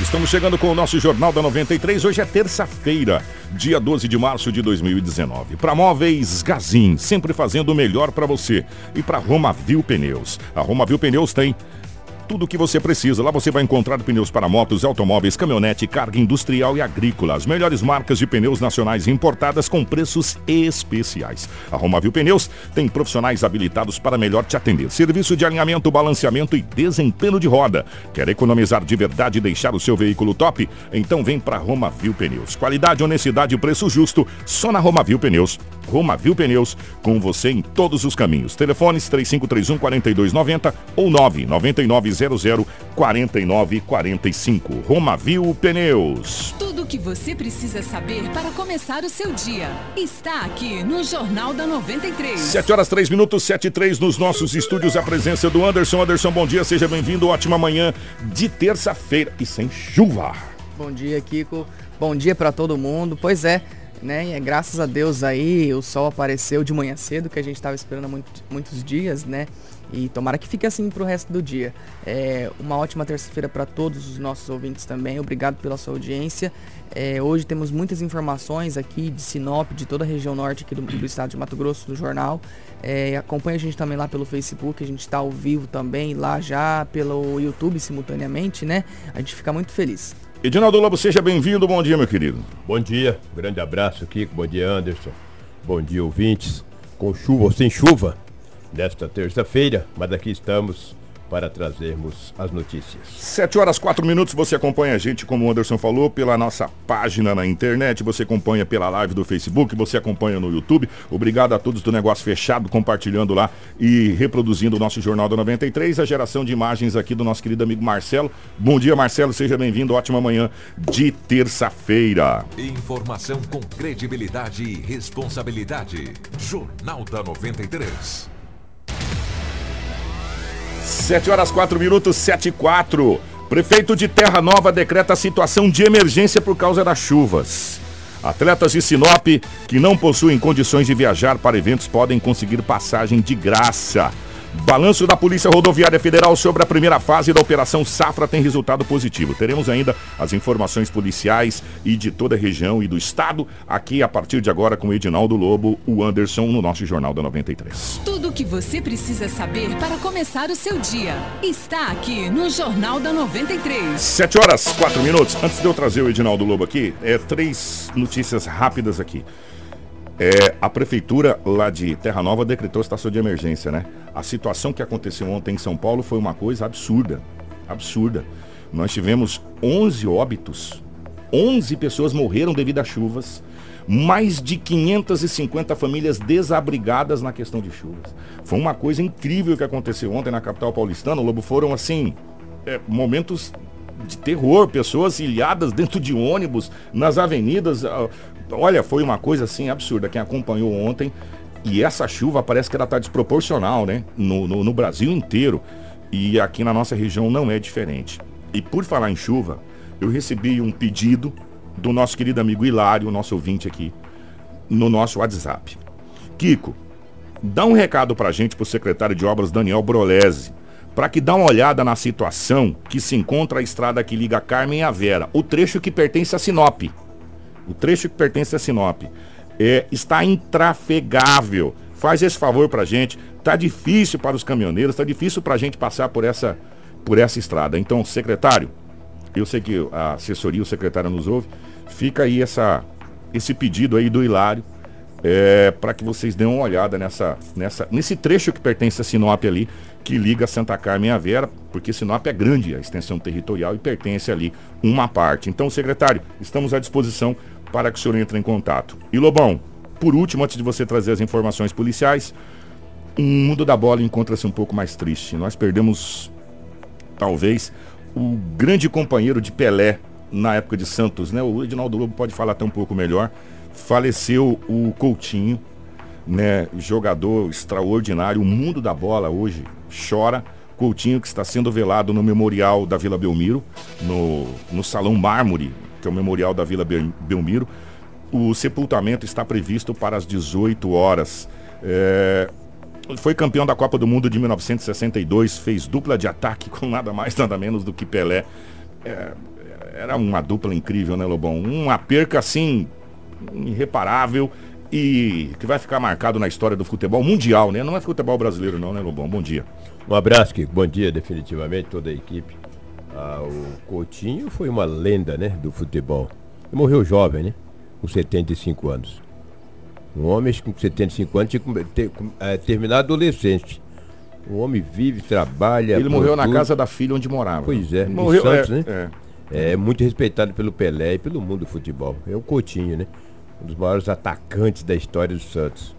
Estamos chegando com o nosso Jornal da 93. Hoje é terça-feira, dia 12 de março de 2019. Para Móveis Gazin, sempre fazendo o melhor para você. E para Romavil Pneus. A Romavil Pneus tem tudo o que você precisa. Lá você vai encontrar pneus para motos, automóveis, caminhonete, carga industrial e agrícola. As melhores marcas de pneus nacionais importadas com preços especiais. A Romavil Pneus tem profissionais habilitados para melhor te atender. Serviço de alinhamento, balanceamento e desempenho de roda. Quer economizar de verdade e deixar o seu veículo top? Então vem para Romavil Pneus. Qualidade, honestidade e preço justo só na Romavil Pneus. Romavil Pneus, com você em todos os caminhos. Telefones 3531 4290 ou 999 00 4945. Romavil Pneus. Tudo o que você precisa saber para começar o seu dia está aqui no Jornal da 93. 7 horas 3 minutos, 7 e 3 nos nossos estúdios. A presença do Anderson. Anderson, bom dia, seja bem-vindo. Ótima manhã de terça-feira e sem chuva. Bom dia, Kiko. Bom dia para todo mundo. Pois é, né? E é graças a Deus aí o sol apareceu de manhã cedo, que a gente estava esperando há muito, muitos dias, né? E tomara que fique assim pro resto do dia. É uma ótima terça-feira para todos os nossos ouvintes também. Obrigado pela sua audiência. É, hoje temos muitas informações aqui de Sinop, de toda a região norte aqui do, do estado de Mato Grosso, do jornal. É, acompanha a gente também lá pelo Facebook, a gente está ao vivo também lá já pelo YouTube simultaneamente, né? A gente fica muito feliz. Edinaldo Lobo, seja bem-vindo. Bom dia, meu querido. Bom dia, grande abraço, Kiko. Bom dia, Anderson. Bom dia, ouvintes. Com chuva ou sem chuva, nesta terça-feira, mas aqui estamos para trazermos as notícias. 7 horas 4 minutos, você acompanha a gente, como o Anderson falou, pela nossa página na internet, você acompanha pela live do Facebook, você acompanha no YouTube. Obrigado a todos do Negócio Fechado, compartilhando lá e reproduzindo o nosso Jornal da 93, a geração de imagens aqui do nosso querido amigo Marcelo. Bom dia, Marcelo, seja bem-vindo, ótima manhã de terça-feira. Informação com credibilidade e responsabilidade. Jornal da 93. 7 horas 4 minutos, 7 e 4. Prefeito de Terra Nova decreta situação de emergência por causa das chuvas. Atletas de Sinop que não possuem condições de viajar para eventos podem conseguir passagem de graça. Balanço da Polícia Rodoviária Federal sobre a primeira fase da Operação Safra tem resultado positivo. Teremos ainda as informações policiais e de toda a região e do estado aqui a partir de agora com o Edinaldo Lobo, o Anderson no nosso Jornal da 93. Tudo o que você precisa saber para começar o seu dia está aqui no Jornal da 93. 7 horas 4 minutos. Antes de eu trazer o Edinaldo Lobo aqui, é três notícias rápidas aqui. É, a prefeitura lá de Terra Nova decretou situação de emergência, né? A situação que aconteceu ontem em São Paulo foi uma coisa absurda. Absurda. Nós tivemos 11 óbitos. 11 pessoas morreram devido às chuvas. Mais de 550 famílias desabrigadas na questão de chuvas. Foi uma coisa incrível que aconteceu ontem na capital paulistana. Lobo foram assim, é, momentos de terror, pessoas ilhadas dentro de ônibus, nas avenidas. Olha, foi uma coisa assim absurda. Quem acompanhou ontem, e essa chuva parece que ela está desproporcional, né? No, no, no, Brasil inteiro. E aqui na nossa região não é diferente. E por falar em chuva, eu recebi um pedido do nosso querido amigo Hilário, nosso ouvinte aqui, no nosso WhatsApp. Kiko, dá um recado pra gente, pro secretário de obras Daniel Brolese, para que dá uma olhada na situação que se encontra a estrada que liga Carmen e a Vera, o trecho que pertence a Sinop. O trecho que pertence a Sinop. É, está intrafegável. Faz esse favor pra gente. Tá difícil para os caminhoneiros, tá difícil pra gente passar por essa, por essa estrada. Então, secretário, eu sei que a assessoria, o secretário nos ouve, fica aí essa, esse pedido aí do Hilário é, para que vocês dêem uma olhada nessa, nessa, nesse trecho que pertence a Sinop ali, que liga Santa Carmen a Vera, porque Sinop é grande a extensão territorial e pertence ali uma parte. Então, secretário, estamos à disposição para que o senhor entre em contato. E Lobão, por último, antes de você trazer as informações policiais, o mundo da bola encontra-se um pouco mais triste. Nós perdemos, talvez, o grande companheiro de Pelé na época de Santos, né? O Edinaldo Lobo pode falar até um pouco melhor. Faleceu o Coutinho, né? Jogador extraordinário. O mundo da bola hoje chora. Coutinho que está sendo velado no Memorial da Vila Belmiro, no, no Salão Mármore, que é o Memorial da Vila Belmiro. O sepultamento está previsto para as 18 horas. É, foi campeão da Copa do Mundo de 1962, fez dupla de ataque com nada mais, nada menos do que Pelé. É, era uma dupla incrível, né, Lobão? Uma perca assim, irreparável e que vai ficar marcado na história do futebol mundial, né? Não é futebol brasileiro, não, né, Lobão? Bom dia. Um abraço, Kiko. Bom dia, definitivamente, toda a equipe. Ah, o Coutinho foi uma lenda, né, do futebol. Ele morreu jovem, né? Com 75 anos. Um homem com 75 anos tinha que ter, é, terminar adolescente. O homem vive, trabalha. Ele morreu na casa da filha onde morava. Pois é, morreu, Santos, é, né? É. É muito respeitado pelo Pelé e pelo mundo do futebol. É o Coutinho, né? Um dos maiores atacantes da história do Santos.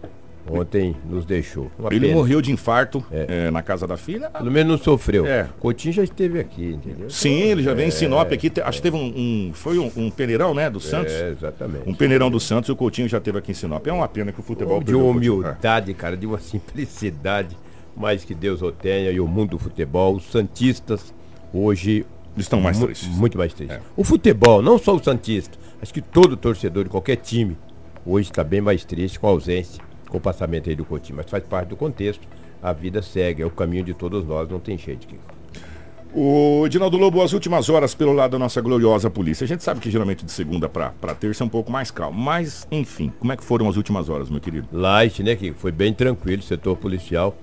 Ontem nos deixou. Uma Ele pena. morreu de infarto é, na casa da filha. Pelo menos não sofreu. É. Coutinho já esteve aqui, entendeu? Sim, ele já vem em Sinop aqui. te- Acho que teve um. um- foi um, um peneirão, né? Do Santos. É, exatamente. Um peneirão do Santos e o Coutinho já teve aqui em Sinop. É uma pena que o futebol. de uma humildade, cara, de uma simplicidade, mais que Deus o tenha, e o mundo do futebol, os Santistas, hoje. Estão mais tristes. Muito mais tristes. É. O futebol, não só o Santista, acho que todo torcedor de qualquer time, hoje está bem mais triste com a ausência, com o passamento aí do Coutinho. Mas faz parte do contexto, a vida segue, é o caminho de todos nós, não tem jeito, Kiko. O Edinaldo Lobo, as últimas horas pelo lado da nossa gloriosa polícia. A gente sabe que geralmente de segunda para terça é um pouco mais calmo. Mas, enfim, como é que foram as últimas horas, meu querido? Light, né, que foi bem tranquilo, setor policial.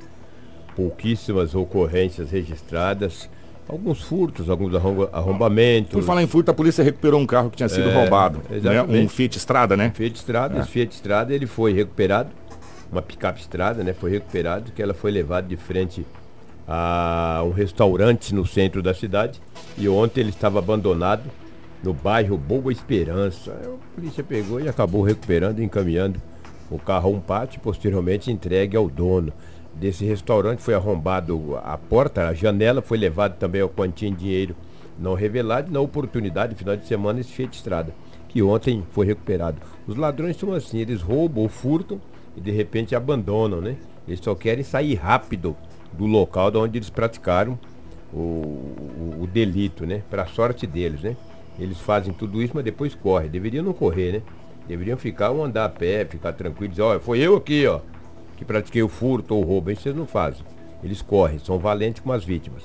Pouquíssimas ocorrências registradas. Alguns furtos, alguns arromba- arrombamentos. Por falar em furto, a polícia recuperou um carro que tinha sido É, roubado. Né? Um Fiat Estrada, né? Fiat Estrada, É. esse Fiat Estrada ele foi recuperado, uma picape Estrada, né? Foi recuperado, que ela foi levada de frente a um restaurante no centro da cidade e ontem ele estava abandonado no bairro Boa Esperança. A polícia pegou e acabou recuperando e encaminhando o carro a um pátio e posteriormente entregue ao dono desse restaurante. Foi arrombado a porta, a janela, foi levado também a quantia em dinheiro não revelado. Na oportunidade, final de semana, esse Fiat Estrada, que ontem foi recuperado. Os ladrões são assim, eles roubam ou furtam e de repente abandonam, né? Eles só querem sair rápido do local de onde eles praticaram o, o, o delito, né? Para sorte deles, né? Eles fazem tudo isso, mas depois correm. Deveriam não correr, né? Deveriam ficar ou andar a pé, ficar tranquilos, dizer, olha, foi eu aqui, ó, que pratiquei o furto ou o roubo. Isso eles não fazem. Eles correm, são valentes como as vítimas.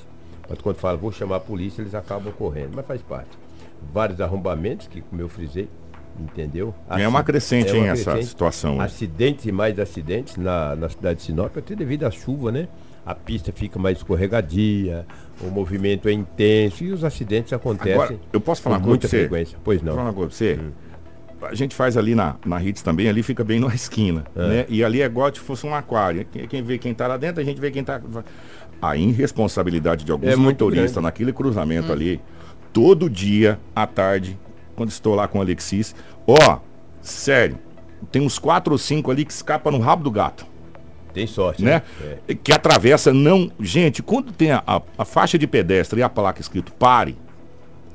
Mas quando falam, vou chamar a polícia, eles acabam correndo. Mas faz parte. Vários arrombamentos, que como eu frisei, entendeu? É uma crescente, é uma hein, essa crescente. situação. Acidentes e mais acidentes na, na cidade de Sinop, até devido à chuva, né? A pista fica mais escorregadia, o movimento é intenso e os acidentes acontecem Agora, eu posso falar com muita você? frequência. Pois falar não. coisa pra você. A gente faz ali na, na Hits também, ali fica bem na esquina, né? E ali é igual se fosse um aquário. Quem, quem vê quem tá lá dentro, a gente vê quem tá... A irresponsabilidade de alguns É motoristas naquele cruzamento ali, todo dia, à tarde, quando estou lá com o Alexis, ó, sério, tem uns quatro ou cinco ali que escapam no rabo do gato Tem sorte, né? É. Que atravessa não. Gente, quando tem a, a- a faixa de pedestre e a placa escrito pare,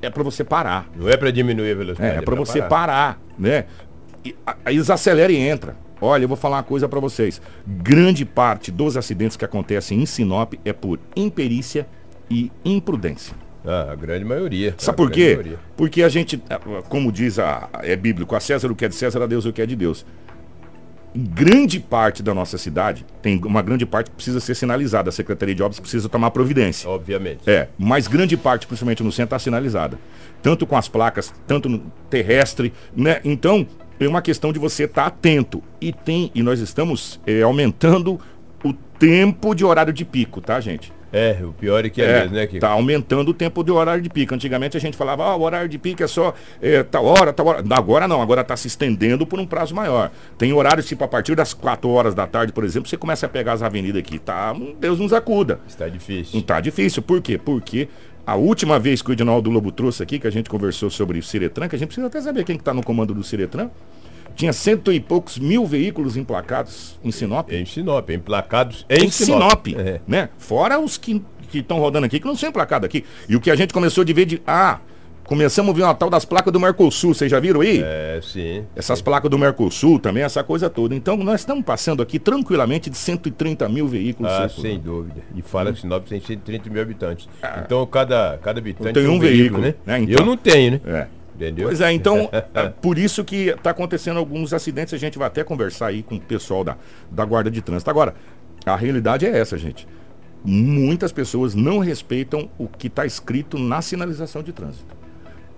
é para você parar. Não é para diminuir a velocidade. É, é para você parar, né? E, a- aí eles aceleram e entra. Olha, eu vou falar uma coisa para vocês. Grande parte dos acidentes que acontecem em Sinop é por imperícia e imprudência. Ah, a grande maioria. Sabe por quê? maioria. Porque a gente, como diz a, é bíblico, a César o que é de César, a Deus o que é de Deus. Grande parte da nossa cidade, tem uma grande parte que precisa ser sinalizada. A Secretaria de Obras precisa tomar providência. Obviamente. É, mas grande parte, principalmente no centro, está sinalizada. Tanto com as placas, tanto no terrestre, né? Então, é uma questão de você estar atento. E tem, e nós estamos é, aumentando o tempo de horário de pico, tá, gente? É, o pior é que é, mesmo, né, Kiko? tá aumentando o tempo de horário de pico. Antigamente a gente falava, ah, o horário de pico é só é, tal hora, tal hora. Agora não, agora está se estendendo por um prazo maior. Tem horários, tipo, a partir das 4 horas da tarde, por exemplo, você começa a pegar as avenidas aqui. Tá, Deus nos acuda. Está difícil. Não tá difícil. Por quê? Porque a última vez que o Edinaldo Lobo trouxe aqui, que a gente conversou sobre o Ciretran, que a gente precisa até saber quem que tá no comando do Ciretran. Tinha cento e poucos mil veículos emplacados em Sinop. Em Sinop, emplacados em, Em Sinop, É. né? Fora os que estão rodando aqui, que não são emplacados aqui. E o que a gente começou de ver de. Ah, começamos a ver uma tal das placas do Mercosul, vocês já viram aí? É, sim. Essas placas do Mercosul também, essa coisa toda. Então, nós estamos passando aqui tranquilamente de 130 mil veículos Ah, circulando. sem dúvida. E fala que Sinop tem 130 mil habitantes. Então cada, cada habitante Tem um veículo, né? né? Então- Eu não tenho, né? É. Entendeu? Pois é, então, é por isso que está acontecendo alguns acidentes, a gente vai até conversar aí com o pessoal da, da Guarda de Trânsito. Agora, a realidade é essa, gente. Muitas pessoas não respeitam o que está escrito na sinalização de trânsito.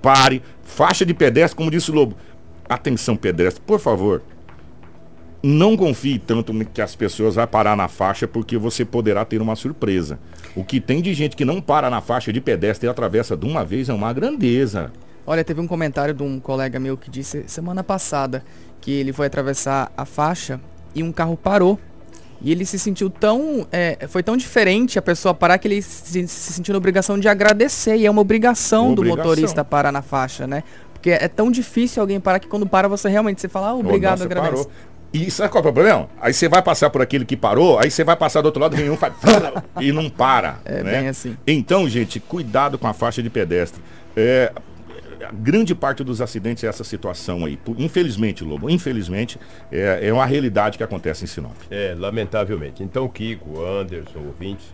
Pare, faixa de pedestre, como disse o Lobo. Atenção, pedestre, por favor. Não confie tanto que as pessoas vão parar na faixa, porque você poderá ter uma surpresa. O que tem de gente que não para na faixa de pedestre e atravessa de uma vez é uma grandeza. Olha, teve um comentário de um colega meu que disse semana passada que ele foi atravessar a faixa e um carro parou. E ele se sentiu tão. é, foi tão diferente a pessoa parar que ele se, se sentiu na obrigação de agradecer. E é uma obrigação, do Obrigação. motorista parar na faixa, né? Porque é tão difícil alguém parar que quando para você realmente você fala, ah, obrigado, Nossa, agradece. parou. E sabe qual é o problema? Aí você vai passar por aquele que parou, aí você vai passar do outro lado, vem um faz e não para. É né? bem assim. Então, gente, cuidado com a faixa de pedestre. É, grande parte dos acidentes é essa situação aí. Infelizmente, Lobo, infelizmente, é, é uma realidade que acontece em Sinop. É, lamentavelmente. Então, Kiko, Anderson, ouvintes,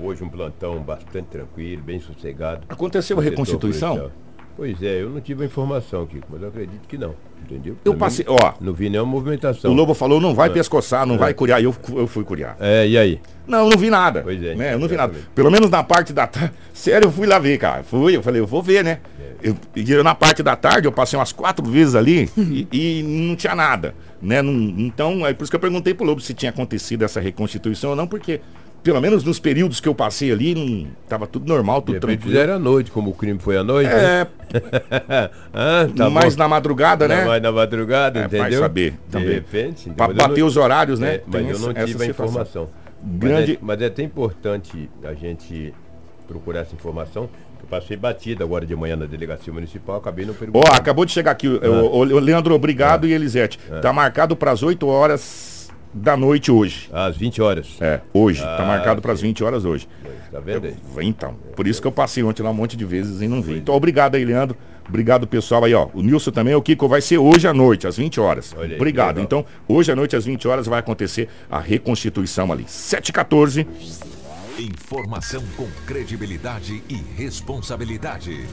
hoje um plantão bastante tranquilo, bem sossegado. Aconteceu a reconstituição? Pois é, eu não tive a informação, Kiko, mas eu acredito que não. Entendeu? Eu Também passei, ó, Não vi nenhuma movimentação. o Lobo falou, não vai pescoçar, não vai curiar. Eu, eu fui curiar. É, e aí? Não, eu não vi nada. Pois é, Né? Eu não vi nada. Pelo menos na parte da tarde. Sério, eu fui lá ver, cara. Fui, eu falei, eu vou ver, né? É. Eu, e eu, na parte da tarde, eu passei umas quatro vezes ali e, e não tinha nada. Né? Não- então, é por isso que eu perguntei pro Lobo se tinha acontecido essa reconstituição ou não, porque, pelo menos nos períodos que eu passei ali, não, tava tudo normal, De tudo repente tranquilo. fizeram à noite, como o crime foi à noite. né? É, ah, tá mais bom. na madrugada, né? Mais na madrugada, É, vai entendeu? saber De também. repente. Pra mas eu bater não- os horários, né? É, mas eu não essa- essa tive a informação. Grande- Mas, é, mas é até importante a gente procurar essa informação. Eu passei batida agora de manhã na delegacia municipal, acabei não Ó, perguntando. acabou de chegar aqui, o, o- o Leandro, Ah. obrigado e Elisete. Tá marcado para as 8 horas da noite hoje. Às 20 horas. É, hoje. tá Ah, marcado para as sim. 20 horas hoje. Tá vendo aí? Então, por isso que eu passei ontem lá um monte de vezes e não vi. Então, obrigado aí, Leandro. Obrigado, pessoal aí, ó. O Nilson também, o Kiko vai ser hoje à noite, às 20 horas. Aí, obrigado. Então, hoje à noite, às 20 horas, vai acontecer a reconstituição ali. 7h14. Informação com credibilidade e responsabilidade.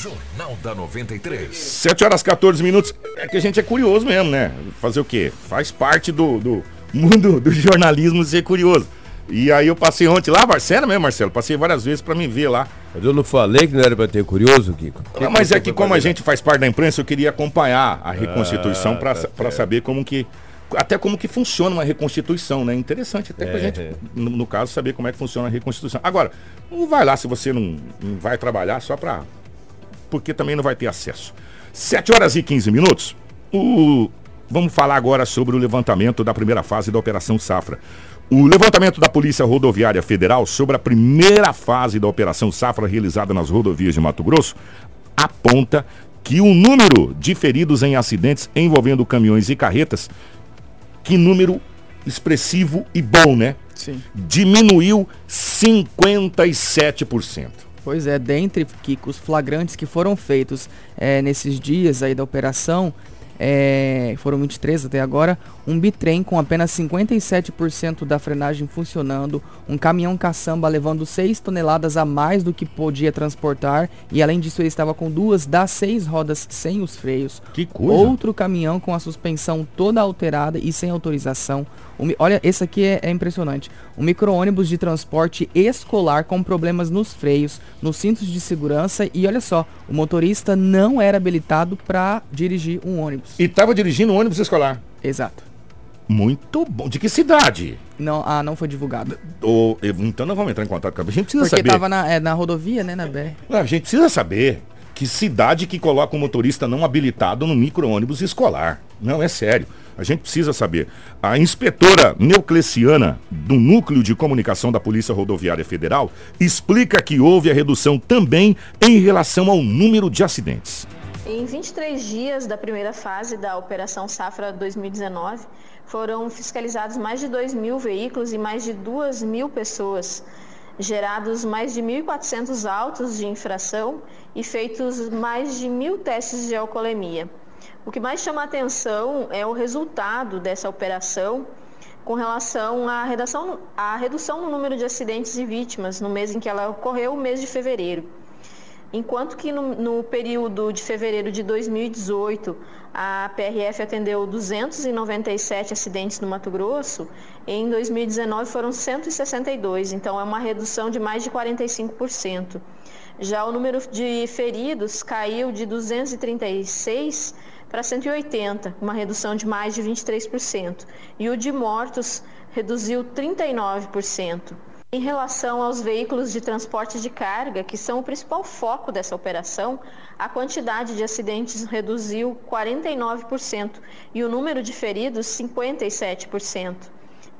Jornal da 93. 7 horas 14 minutos. É que a gente é curioso mesmo, né? Fazer o quê? Faz parte do, do mundo do jornalismo ser curioso. E aí eu passei ontem lá, Marcelo mesmo, Marcelo. Passei várias vezes para me ver lá. Mas eu não falei que não era pra ter curioso, Kiko? Que Ah, Mas é que como a fazer? gente faz parte da imprensa, eu queria acompanhar a reconstituição Ah, para tá para saber como que até como que funciona uma reconstituição, né? Interessante até pra É, gente, é. no, no caso, saber como é que funciona a reconstituição. Agora, não vai lá se você não, não vai trabalhar só para porque também não vai ter acesso. 7 horas e 15 minutos. O... Vamos falar agora sobre o levantamento da primeira fase da Operação Safra. O levantamento da Polícia Rodoviária Federal sobre a primeira fase da Operação Safra realizada nas rodovias de Mato Grosso aponta que o número de feridos em acidentes envolvendo caminhões e carretas, que número expressivo e bom, né? Sim. Diminuiu 57%. Pois é, dentre Kiko, os flagrantes que foram feitos eh, nesses dias aí da operação, eh, foram 23 até agora, um bitrem com apenas 57% da frenagem funcionando, um caminhão caçamba levando 6 toneladas a mais do que podia transportar e além disso ele estava com duas das seis rodas sem os freios. Que coisa. Outro caminhão com a suspensão toda alterada e sem autorização. Mi- olha, esse aqui é, é impressionante. Um micro-ônibus de transporte escolar com problemas nos freios, nos cintos de segurança e olha só, o motorista não era habilitado para dirigir um ônibus. E estava dirigindo um ônibus escolar. Exato. Muito bom. De que cidade? Não, ah, não foi divulgado. Ou, então nós vamos entrar em contato com a gente precisa Porque saber. tava na, é, na rodovia, né, na BR. A gente precisa saber que cidade que coloca um motorista não habilitado no micro-ônibus escolar. Não, é sério. A gente precisa saber. A inspetora Neucleciana, do Núcleo de Comunicação da Polícia Rodoviária Federal, explica que houve a redução também em relação ao número de acidentes. Em 23 dias da primeira fase da Operação Safra 2019, foram fiscalizados mais de 2 mil veículos e mais de 2 mil pessoas, gerados mais de 1.400 autos de infração e feitos mais de mil testes de alcoolemia. O que mais chama a atenção é o resultado dessa operação com relação à, redação, à redução no número de acidentes e vítimas no mês em que ela ocorreu, o mês de fevereiro. Enquanto que no, no, período de fevereiro de 2018, a PRF atendeu 297 acidentes no Mato Grosso, em 2019 foram 162, então é uma redução de mais de 45%. Já o número de feridos caiu de 236 para 180, uma redução de mais de 23%, e o de mortos reduziu 39%. Em relação aos veículos de transporte de carga, que são o principal foco dessa operação, a quantidade de acidentes reduziu 49% e o número de feridos 57%.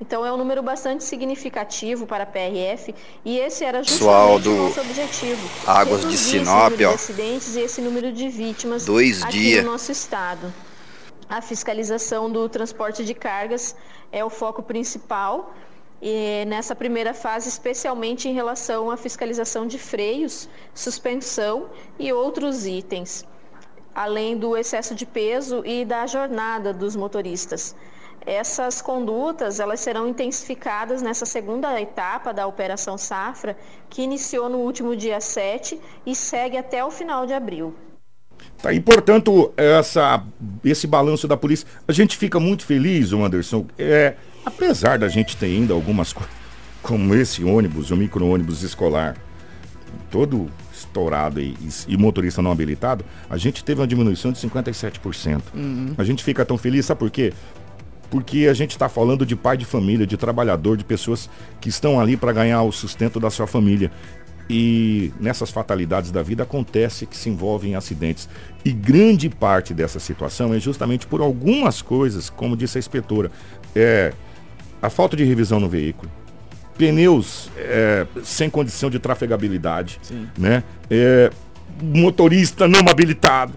Então é um número bastante significativo para a PRF e esse era justamente do... o nosso objetivo. Águas de Sinop, ó. De acidentes e esse número de vítimas Dois aqui dia. no nosso estado. A fiscalização do transporte de cargas é o foco principal e nessa primeira fase, especialmente em relação à fiscalização de freios, suspensão e outros itens, além do excesso de peso e da jornada dos motoristas. Essas condutas elas serão intensificadas nessa segunda etapa da Operação Safra, que iniciou no último dia 7 e segue até o final de abril. Tá, e portanto, essa, esse balanço da polícia, a gente fica muito feliz, Anderson. É, apesar da gente ter ainda algumas coisas, como esse ônibus, o micro-ônibus escolar, todo estourado e, e, motorista não habilitado, a gente teve uma diminuição de 57%. Uhum. A gente fica tão feliz, sabe por quê? Porque a gente está falando de pai de família, de trabalhador, de pessoas que estão ali para ganhar o sustento da sua família. E nessas fatalidades da vida acontece que se envolvem em acidentes. E grande parte dessa situação é justamente por algumas coisas, como disse a inspetora. É, a falta de revisão no veículo, pneus é, sem condição de trafegabilidade, Sim. né? É, motorista não habilitado.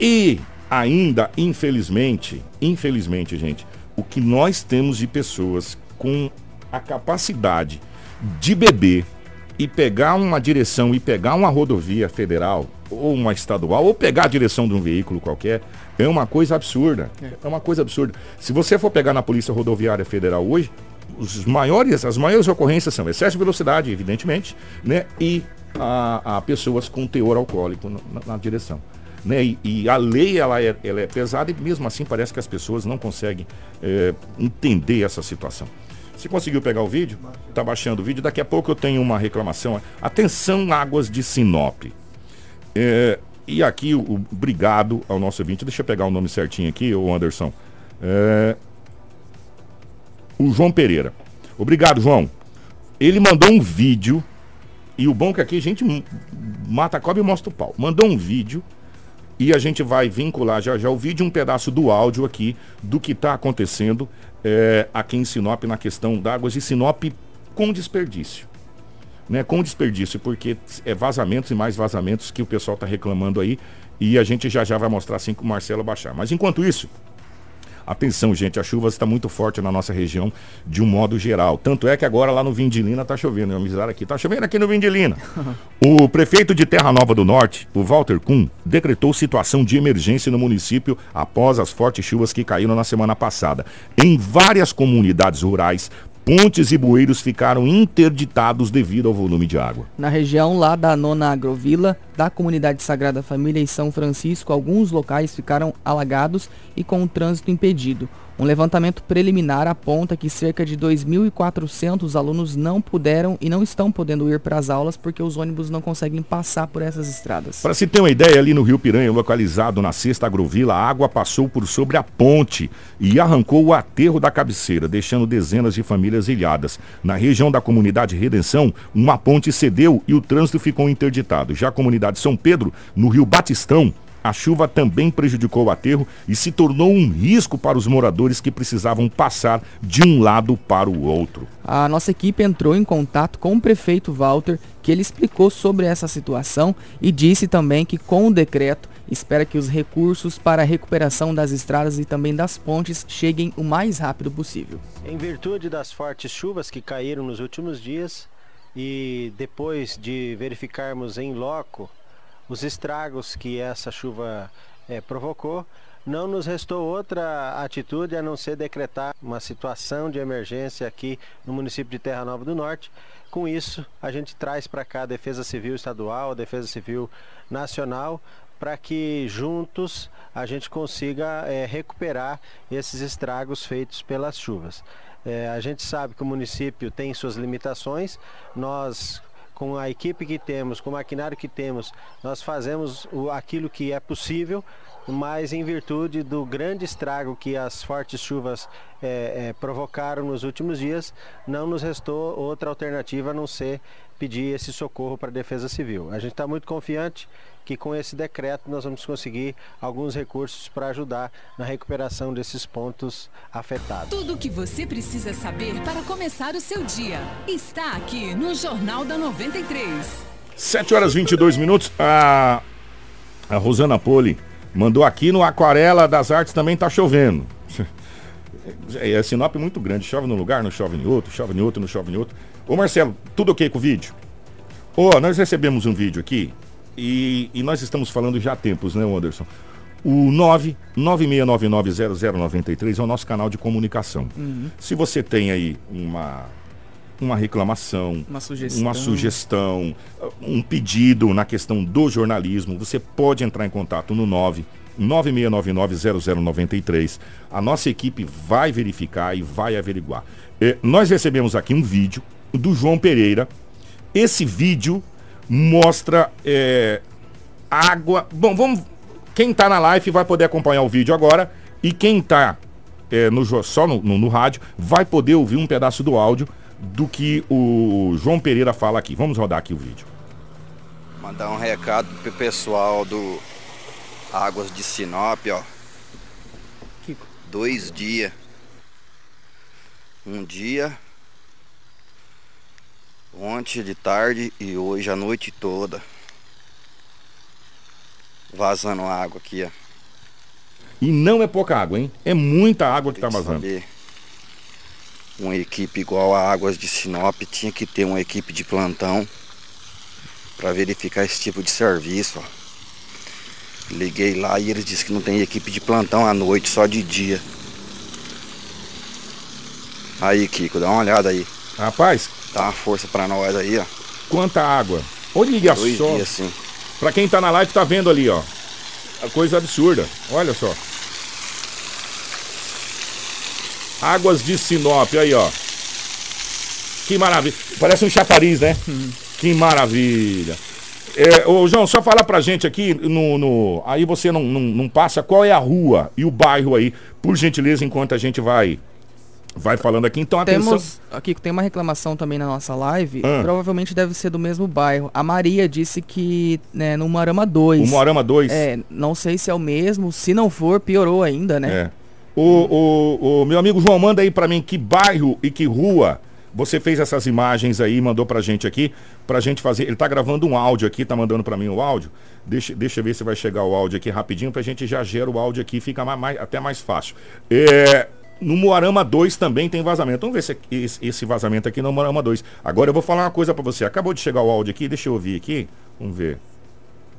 E ainda, infelizmente, infelizmente, gente, o que nós temos de pessoas com a capacidade de beber e pegar uma direção e pegar uma rodovia federal ou uma estadual ou pegar a direção de um veículo qualquer é uma coisa absurda. É, é uma coisa absurda. Se você for pegar na Polícia Rodoviária Federal hoje, os maiores, as maiores ocorrências são excesso de velocidade, evidentemente, né? E a, a pessoas com teor alcoólico na, na direção. Né? E, e, a lei ela é, ela é pesada e mesmo assim parece que as pessoas não conseguem é, entender essa situação. Você conseguiu pegar o vídeo? Está baixando o vídeo. Daqui a pouco eu tenho uma reclamação. Atenção, águas de Sinop. É, e aqui, o, obrigado ao nosso ouvinte. Deixa eu pegar o nome certinho aqui, o Anderson. É, o João Pereira. Obrigado, João. Ele mandou um vídeo. E o bom é que aqui a gente mata a cobra e mostra o pau. Mandou um vídeo e a gente vai vincular já já o vídeo um pedaço do áudio aqui do que está acontecendo é, aqui em Sinop na questão da águas de Sinop com desperdício. Né, com desperdício, porque é vazamentos e mais vazamentos que o pessoal está reclamando aí e a gente já já vai mostrar assim com o Marcelo baixar. Mas enquanto isso, Atenção, gente, a chuva está muito forte na nossa região de um modo geral. Tanto é que agora lá no Vindilina está chovendo. Eu me aqui, está chovendo aqui no Vindilina. o prefeito de Terra Nova do Norte, o Walter Kuhn, decretou situação de emergência no município após as fortes chuvas que caíram na semana passada. Em várias comunidades rurais, pontes e bueiros ficaram interditados devido ao volume de água. Na região lá da Nona Agrovila, da comunidade Sagrada Família em São Francisco, alguns locais ficaram alagados e com o trânsito impedido. Um levantamento preliminar aponta que cerca de 2.400 alunos não puderam e não estão podendo ir para as aulas porque os ônibus não conseguem passar por essas estradas. Para se ter uma ideia, ali no Rio Piranha, localizado na sexta agrovila, a água passou por sobre a ponte e arrancou o aterro da cabeceira, deixando dezenas de famílias ilhadas. Na região da comunidade Redenção, uma ponte cedeu e o trânsito ficou interditado. Já a comunidade São Pedro, no Rio Batistão, a chuva também prejudicou o aterro e se tornou um risco para os moradores que precisavam passar de um lado para o outro. A nossa equipe entrou em contato com o prefeito Walter, que ele explicou sobre essa situação e disse também que com o decreto espera que os recursos para a recuperação das estradas e também das pontes cheguem o mais rápido possível. Em virtude das fortes chuvas que caíram nos últimos dias e depois de verificarmos em loco os estragos que essa chuva é, provocou, não nos restou outra atitude a não ser decretar uma situação de emergência aqui no município de Terra Nova do Norte. Com isso, a gente traz para cá a Defesa Civil Estadual, a Defesa Civil Nacional, para que juntos a gente consiga é, recuperar esses estragos feitos pelas chuvas. É, a gente sabe que o município tem suas limitações, nós com a equipe que temos, com o maquinário que temos, nós fazemos o, aquilo que é possível, mas em virtude do grande estrago que as fortes chuvas é, é, provocaram nos últimos dias, não nos restou outra alternativa a não ser pedir esse socorro para a Defesa Civil. A gente está muito confiante que com esse decreto nós vamos conseguir alguns recursos para ajudar na recuperação desses pontos afetados. Tudo o que você precisa saber para começar o seu dia está aqui no Jornal da 93. 7 horas 22 minutos. A, a Rosana Poli mandou aqui no Aquarela das Artes também tá chovendo. É Sinop muito grande, chove num lugar, não chove em outro, chove em outro, não chove em outro. Ô Marcelo, tudo ok com o vídeo? Ô, oh, nós recebemos um vídeo aqui e, e, nós estamos falando já há tempos, né, Anderson? O 996990093 é o nosso canal de comunicação. Uhum. Se você tem aí uma, uma reclamação, uma sugestão. uma sugestão, um pedido na questão do jornalismo, você pode entrar em contato no 9 96990093. A nossa equipe vai verificar e vai averiguar. É, nós recebemos aqui um vídeo do João Pereira. Esse vídeo mostra é, água. Bom, vamos. Quem está na live vai poder acompanhar o vídeo agora. E quem está é, no, só no, no, no, rádio vai poder ouvir um pedaço do áudio do que o João Pereira fala aqui. Vamos rodar aqui o vídeo. Mandar um recado pro pessoal do Águas de Sinop, ó. Dois dias. Um dia Ontem de tarde e hoje a noite toda. Vazando água aqui, ó. E não é pouca água, hein? É muita água que tá vazando. Saber. Uma equipe igual a Águas de Sinop tinha que ter uma equipe de plantão para verificar esse tipo de serviço, ó. Liguei lá e eles disseram que não tem equipe de plantão à noite, só de dia. Aí, Kiko, dá uma olhada aí. Rapaz, Dá uma força pra nós aí, ó. Quanta água. Olha Dois só. Dias, sim. Pra quem tá na live tá vendo ali, ó. A coisa absurda. Olha só. Águas de Sinop, aí, ó. Que maravilha. Parece um chafariz, né? Uhum. Que maravilha. É, ô, João, só fala pra gente aqui no. no aí você não, não, não passa qual é a rua e o bairro aí, por gentileza, enquanto a gente vai vai falando aqui. Então, atenção. Temos, aqui tem uma reclamação também na nossa live. Ah. Provavelmente deve ser do mesmo bairro. A Maria disse que né, no Moarama 2. O Moarama 2? É, não sei se é o mesmo. Se não for, piorou ainda, né? É. O, o, o meu amigo João, manda aí para mim que bairro e que rua você fez essas imagens aí, mandou pra gente aqui, pra gente fazer. Ele tá gravando um áudio aqui, tá mandando pra mim o áudio. Deixa, deixa eu ver se vai chegar o áudio aqui rapidinho, pra gente já gera o áudio aqui, fica mais, mais, até mais fácil. É, no Moarama 2 também tem vazamento. Vamos ver se esse, esse vazamento aqui no Moarama 2. Agora eu vou falar uma coisa para você. Acabou de chegar o áudio aqui, deixa eu ouvir aqui. Vamos ver.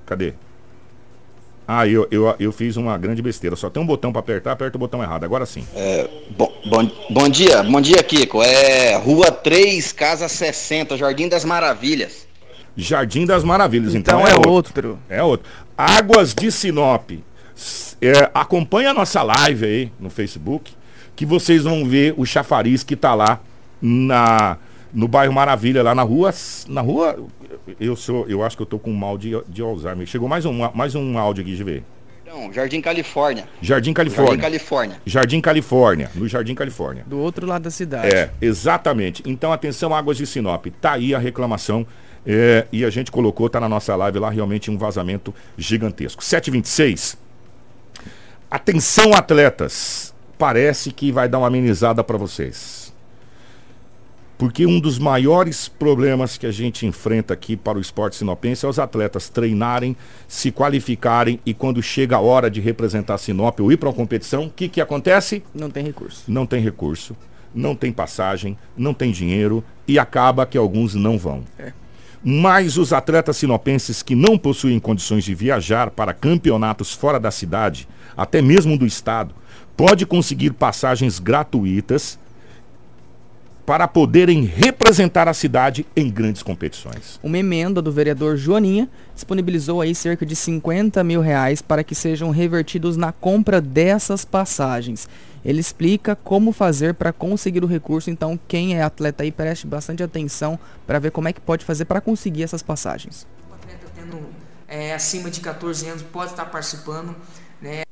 Cadê? Ah, eu, eu, eu fiz uma grande besteira. Só tem um botão para apertar, aperta o botão errado. Agora sim. É, bom, bom, bom dia, bom dia, Kiko. É Rua 3, Casa 60, Jardim das Maravilhas. Jardim das Maravilhas, então, então é, é outro. É outro. Águas de Sinop. É, acompanha a nossa live aí no Facebook que vocês vão ver o chafariz que está lá na no bairro Maravilha, lá na rua. Na rua. Eu sou. Eu acho que eu tô com mal de, de Alzheimer. Chegou mais um, mais um áudio aqui de ver. Não, Jardim Califórnia. Jardim Califórnia. Jardim Califórnia. Jardim Califórnia, no Jardim Califórnia. Do outro lado da cidade. É, exatamente. Então, atenção, Águas de Sinop. Tá aí a reclamação. É, e a gente colocou, tá na nossa live lá, realmente um vazamento gigantesco. 726. Atenção, atletas parece que vai dar uma amenizada para vocês. Porque um dos maiores problemas que a gente enfrenta aqui para o esporte sinopense é os atletas treinarem, se qualificarem e quando chega a hora de representar Sinop ou ir para uma competição, o que, que acontece? Não tem recurso. Não tem recurso, não tem passagem, não tem dinheiro e acaba que alguns não vão. É. Mas os atletas sinopenses que não possuem condições de viajar para campeonatos fora da cidade, até mesmo do estado, pode conseguir passagens gratuitas para poderem representar a cidade em grandes competições. Uma emenda do vereador Joaninha disponibilizou aí cerca de 50 mil reais para que sejam revertidos na compra dessas passagens. Ele explica como fazer para conseguir o recurso, então quem é atleta aí preste bastante atenção para ver como é que pode fazer para conseguir essas passagens. O atleta tendo é, acima de 14 anos pode estar participando, né?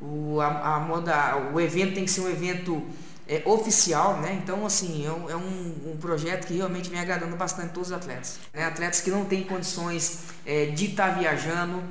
O, a, a moda, o evento tem que ser um evento é, oficial, né? Então, assim, é um, é um, projeto que realmente vem agradando bastante todos os atletas. Né? Atletas que não têm condições é, de estar tá viajando,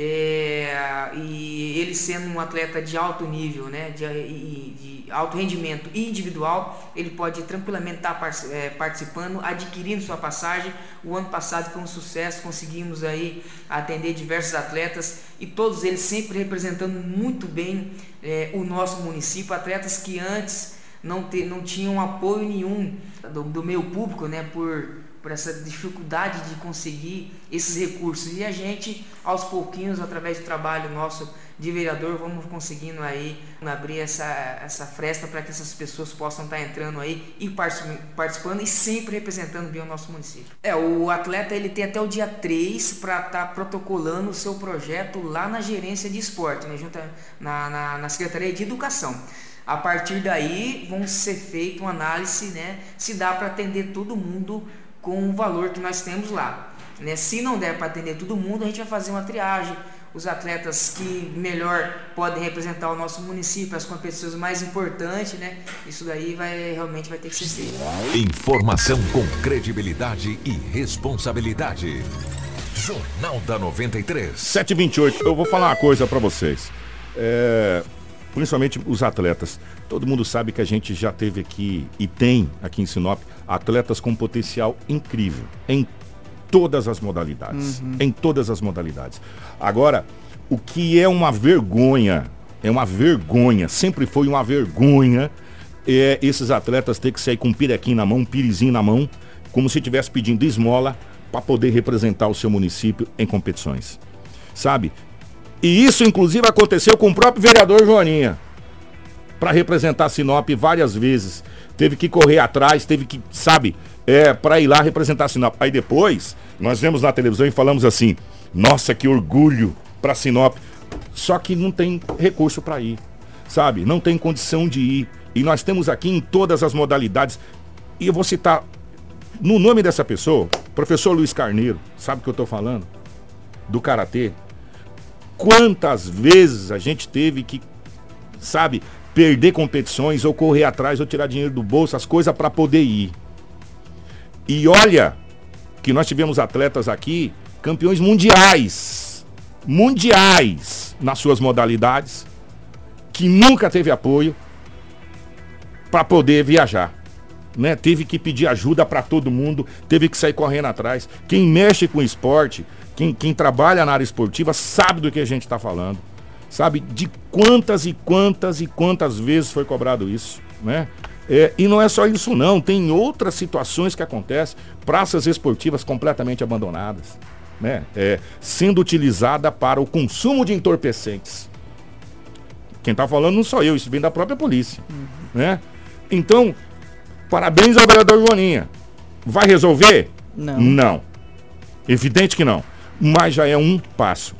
é, e ele sendo um atleta de alto nível, né, de, de, de alto rendimento individual, ele pode tranquilamente estar tá é, participando, adquirindo sua passagem. O ano passado foi um sucesso, conseguimos aí atender diversos atletas e todos eles sempre representando muito bem é, o nosso município, atletas que antes não, te, não tinham apoio nenhum do, do meio público, né, por por essa dificuldade de conseguir esses recursos. E a gente, aos pouquinhos, através do trabalho nosso de vereador, vamos conseguindo aí abrir essa, essa fresta para que essas pessoas possam estar entrando aí e participando e sempre representando bem o nosso município. É, o atleta ele tem até o dia 3 para estar tá protocolando o seu projeto lá na gerência de esporte, né, junto na, na, na Secretaria de Educação. A partir daí, vão ser feita uma análise, né, se dá para atender todo mundo com o valor que nós temos lá. Né? Se não der para atender todo mundo, a gente vai fazer uma triagem. Os atletas que melhor podem representar o nosso município, as competições mais importantes, né? Isso daí vai realmente vai ter que ser feito. Informação com credibilidade e responsabilidade. Jornal da 93. 728. Eu vou falar uma coisa para vocês. É, principalmente os atletas. Todo mundo sabe que a gente já teve aqui e tem aqui em Sinop atletas com potencial incrível em todas as modalidades, uhum. em todas as modalidades. Agora, o que é uma vergonha, é uma vergonha, sempre foi uma vergonha é esses atletas ter que sair com um pirequim na mão, um pirizinho na mão, como se estivesse pedindo esmola para poder representar o seu município em competições. Sabe? E isso, inclusive, aconteceu com o próprio vereador Joaninha. Para representar Sinop várias vezes. Teve que correr atrás, teve que, sabe, é, para ir lá representar Sinop. Aí depois, nós vemos na televisão e falamos assim: nossa, que orgulho para Sinop. Só que não tem recurso para ir, sabe? Não tem condição de ir. E nós temos aqui em todas as modalidades. E eu vou citar no nome dessa pessoa, professor Luiz Carneiro, sabe o que eu estou falando? Do Karatê, Quantas vezes a gente teve que, sabe, perder competições ou correr atrás ou tirar dinheiro do bolso, as coisas para poder ir. E olha que nós tivemos atletas aqui, campeões mundiais, mundiais nas suas modalidades, que nunca teve apoio para poder viajar. Né? Teve que pedir ajuda para todo mundo, teve que sair correndo atrás. Quem mexe com esporte quem, quem trabalha na área esportiva sabe do que a gente está falando. Sabe de quantas e quantas e quantas vezes foi cobrado isso, né? É, e não é só isso não, tem outras situações que acontecem, praças esportivas completamente abandonadas, né? É, sendo utilizada para o consumo de entorpecentes. Quem está falando não sou eu, isso vem da própria polícia, uhum. né? Então, parabéns ao vereador Joaninha. Vai resolver? Não. Não. Evidente que não mas já é um passo.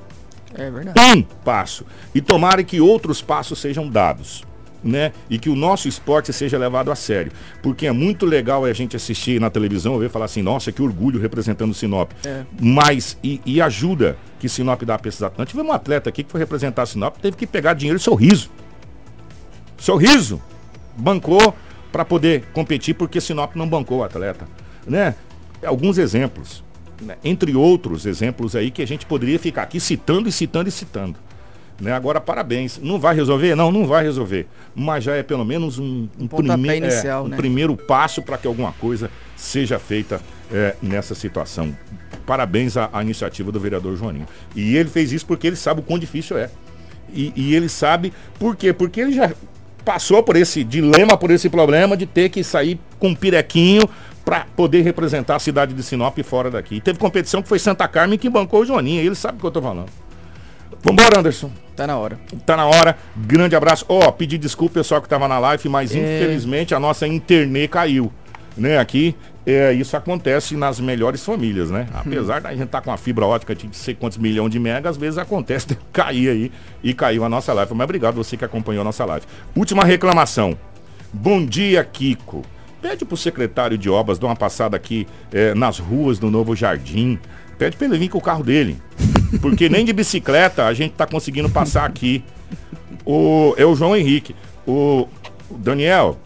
É verdade. Um passo. E tomara que outros passos sejam dados. Né? E que o nosso esporte seja levado a sério. Porque é muito legal a gente assistir na televisão ver falar assim, nossa, que orgulho representando o Sinop. É. Mas, e, e, ajuda que Sinop dá para esses atletas. Tivemos um atleta aqui que foi representar a Sinop, teve que pegar dinheiro e sorriso. Sorriso. Bancou para poder competir porque Sinop não bancou o atleta. Né? Alguns exemplos Né? Entre outros exemplos aí que a gente poderia ficar aqui citando e citando e citando. Né? Agora, parabéns. Não vai resolver? Não, não vai resolver. Mas já é pelo menos um, um, prime inicial, é, um né? primeiro passo para que alguma coisa seja feita é, nessa situação. Parabéns à, à, iniciativa do vereador Joaninho. E ele fez isso porque ele sabe o quão difícil é. E, e ele sabe por quê? Porque ele já passou por esse dilema, por esse problema de ter que sair com um pirequinho para poder representar a cidade de Sinop fora daqui. E teve competição que foi Santa Carmen que bancou o Joaninho. Ele sabe o que eu tô falando. Vambora, Anderson. Tá na hora. Tá na hora. Grande abraço. Ó, oh, pedir desculpa pessoal que tava na live, mas é... infelizmente a nossa internet caiu. Né, aqui, é, isso acontece nas melhores famílias, né? Apesar da gente estar tá com a fibra ótica de sei quantos milhões de mega, às vezes acontece de cair aí e caiu a nossa live. Mas obrigado você que acompanhou a nossa live. Última reclamação. Bom dia, Kiko. Pede pro secretário de obras dar uma passada aqui é, nas ruas do Novo Jardim. Pede pra ele vir com o carro dele. Porque nem de bicicleta a gente tá conseguindo passar aqui. O, é o João Henrique. O, o Daniel,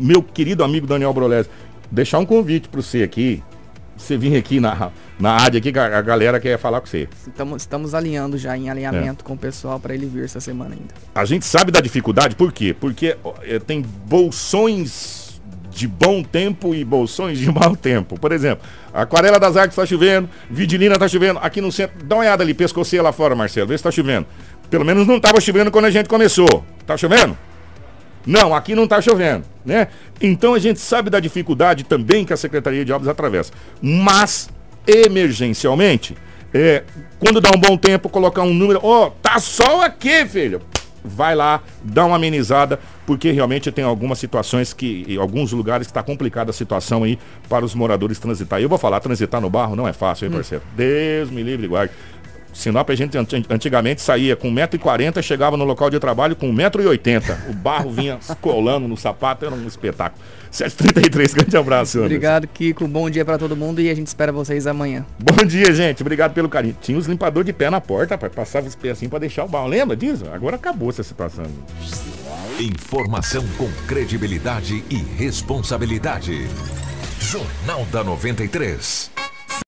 meu querido amigo Daniel Brolés, deixar um convite para você aqui. Você vir aqui na, na área aqui, a galera quer falar com você. Estamos, estamos alinhando já em alinhamento é. com o pessoal para ele vir essa semana ainda. A gente sabe da dificuldade, por quê? Porque é, tem bolsões de bom tempo e bolsões de mau tempo. Por exemplo, Aquarela das Artes está chovendo, Vidilina está chovendo, aqui no centro. Dá uma olhada ali, pescoceia lá fora, Marcelo, vê se está chovendo. Pelo menos não estava chovendo quando a gente começou. Tá chovendo? Não, aqui não está chovendo, né? Então a gente sabe da dificuldade também que a Secretaria de Obras atravessa. Mas, emergencialmente, é, quando dá um bom tempo, colocar um número, ó, oh, tá sol aqui, filho. Vai lá, dá uma amenizada, porque realmente tem algumas situações que, em alguns lugares está complicada a situação aí para os moradores transitar. Eu vou falar, transitar no barro não é fácil, hein, hum. parceiro? Hum. Deus me livre e guarde. Sinop a gente antigamente saía com 1,40m, chegava no local de trabalho com 1,80m. O barro vinha colando no sapato, era um espetáculo. 7h33, grande abraço, Anderson. Obrigado, Kiko. Bom dia para todo mundo e a gente espera vocês amanhã. Bom dia, gente. Obrigado pelo carinho. Tinha os limpador de pé na porta, para passava os pés assim para deixar o barro. Lembra disso? Agora acabou essa situação. Informação com credibilidade e responsabilidade. Jornal da 93.